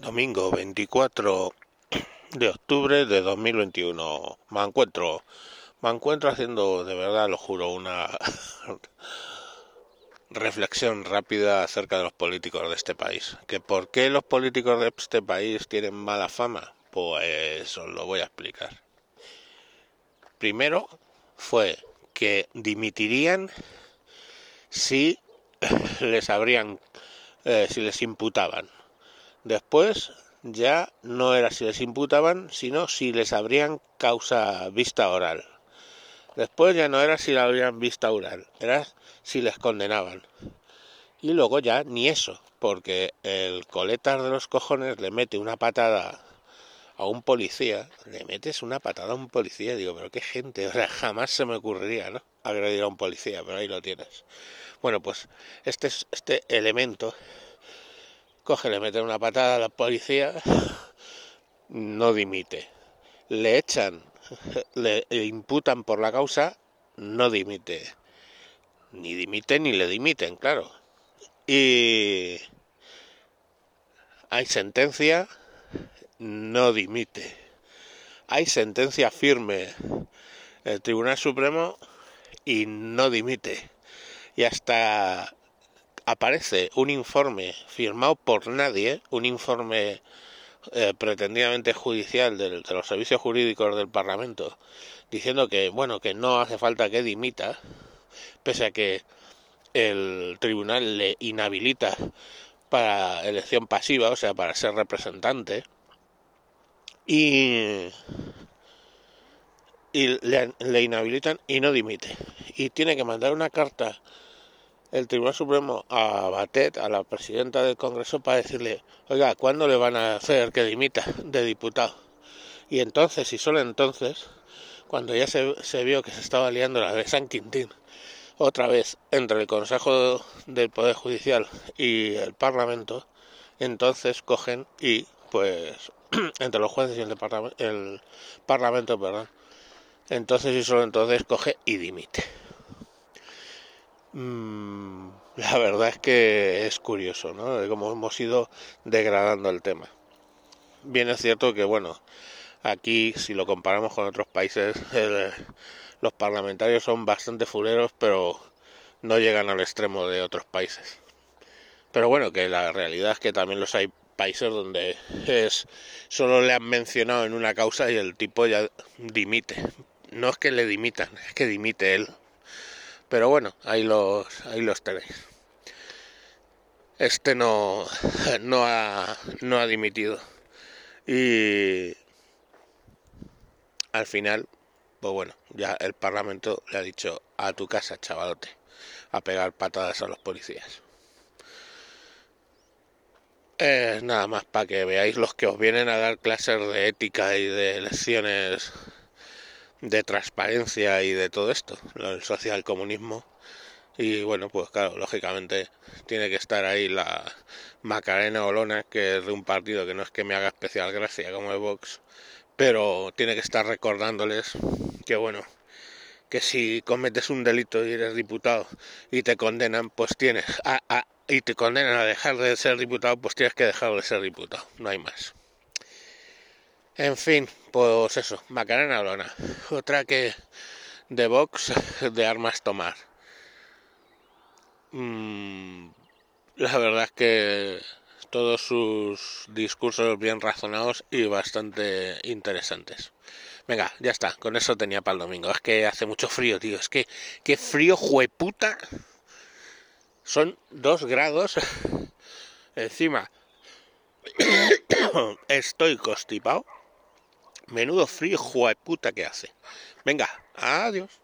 Domingo 24 de octubre de 2021. Me encuentro, me encuentro haciendo, de verdad, lo juro, una reflexión rápida acerca de los políticos de este país. ¿Que por qué los políticos de este país tienen mala fama? Pues os lo voy a explicar. Primero fue que dimitirían si les habrían, eh, si les imputaban Después ya no era si les imputaban, sino si les habrían causa vista oral. Después ya no era si la habrían vista oral, era si les condenaban. Y luego ya ni eso, porque el coletar de los cojones le mete una patada a un policía, le metes una patada a un policía, digo, pero qué gente, o sea, jamás se me ocurriría, ¿no? Agredir a un policía, pero ahí lo tienes. Bueno, pues este, este elemento coge, le mete una patada a la policía, no dimite. Le echan, le imputan por la causa, no dimite. Ni dimite ni le dimiten, claro. Y hay sentencia, no dimite. Hay sentencia firme el Tribunal Supremo y no dimite. Y hasta aparece un informe firmado por nadie, un informe eh, pretendidamente judicial de los servicios jurídicos del Parlamento, diciendo que bueno que no hace falta que dimita, pese a que el tribunal le inhabilita para elección pasiva, o sea, para ser representante, y, y le, le inhabilitan y no dimite. Y tiene que mandar una carta el Tribunal Supremo a Batet, a la presidenta del Congreso, para decirle, oiga, ¿cuándo le van a hacer que dimita de diputado? Y entonces, y solo entonces, cuando ya se, se vio que se estaba liando la de San Quintín, otra vez entre el Consejo del Poder Judicial y el Parlamento, entonces cogen y, pues, entre los jueces y el, el Parlamento, perdón, entonces y solo entonces coge y dimite. Mm, la verdad es que es curioso, ¿no? De cómo hemos ido degradando el tema. Bien es cierto que, bueno, aquí si lo comparamos con otros países, los parlamentarios son bastante fuleros, pero no llegan al extremo de otros países. Pero bueno, que la realidad es que también los hay países donde es solo le han mencionado en una causa y el tipo ya dimite. No es que le dimitan, es que dimite él. Pero bueno, ahí los, ahí los tenéis. Este no, no, ha, no ha dimitido. Y al final, pues bueno, ya el Parlamento le ha dicho a tu casa, chavalote, a pegar patadas a los policías. Eh, nada más para que veáis los que os vienen a dar clases de ética y de lecciones de transparencia y de todo esto, el socialcomunismo. Y bueno, pues claro, lógicamente tiene que estar ahí la Macarena Olona, que es de un partido que no es que me haga especial gracia como el Vox, pero tiene que estar recordándoles que bueno, que si cometes un delito y eres diputado y te condenan, pues tienes a, a, y te condenan a dejar de ser diputado, pues tienes que dejar de ser diputado, no hay más. En fin, pues eso, Macarena Olona. Otra que de Vox de armas tomar. Mm, la verdad es que todos sus discursos bien razonados y bastante interesantes. Venga, ya está, con eso tenía para el domingo. Es que hace mucho frío, tío. Es que, qué frío, jueputa. Son dos grados. Encima, estoy constipado. Menudo frío, puta que hace. Venga, adiós.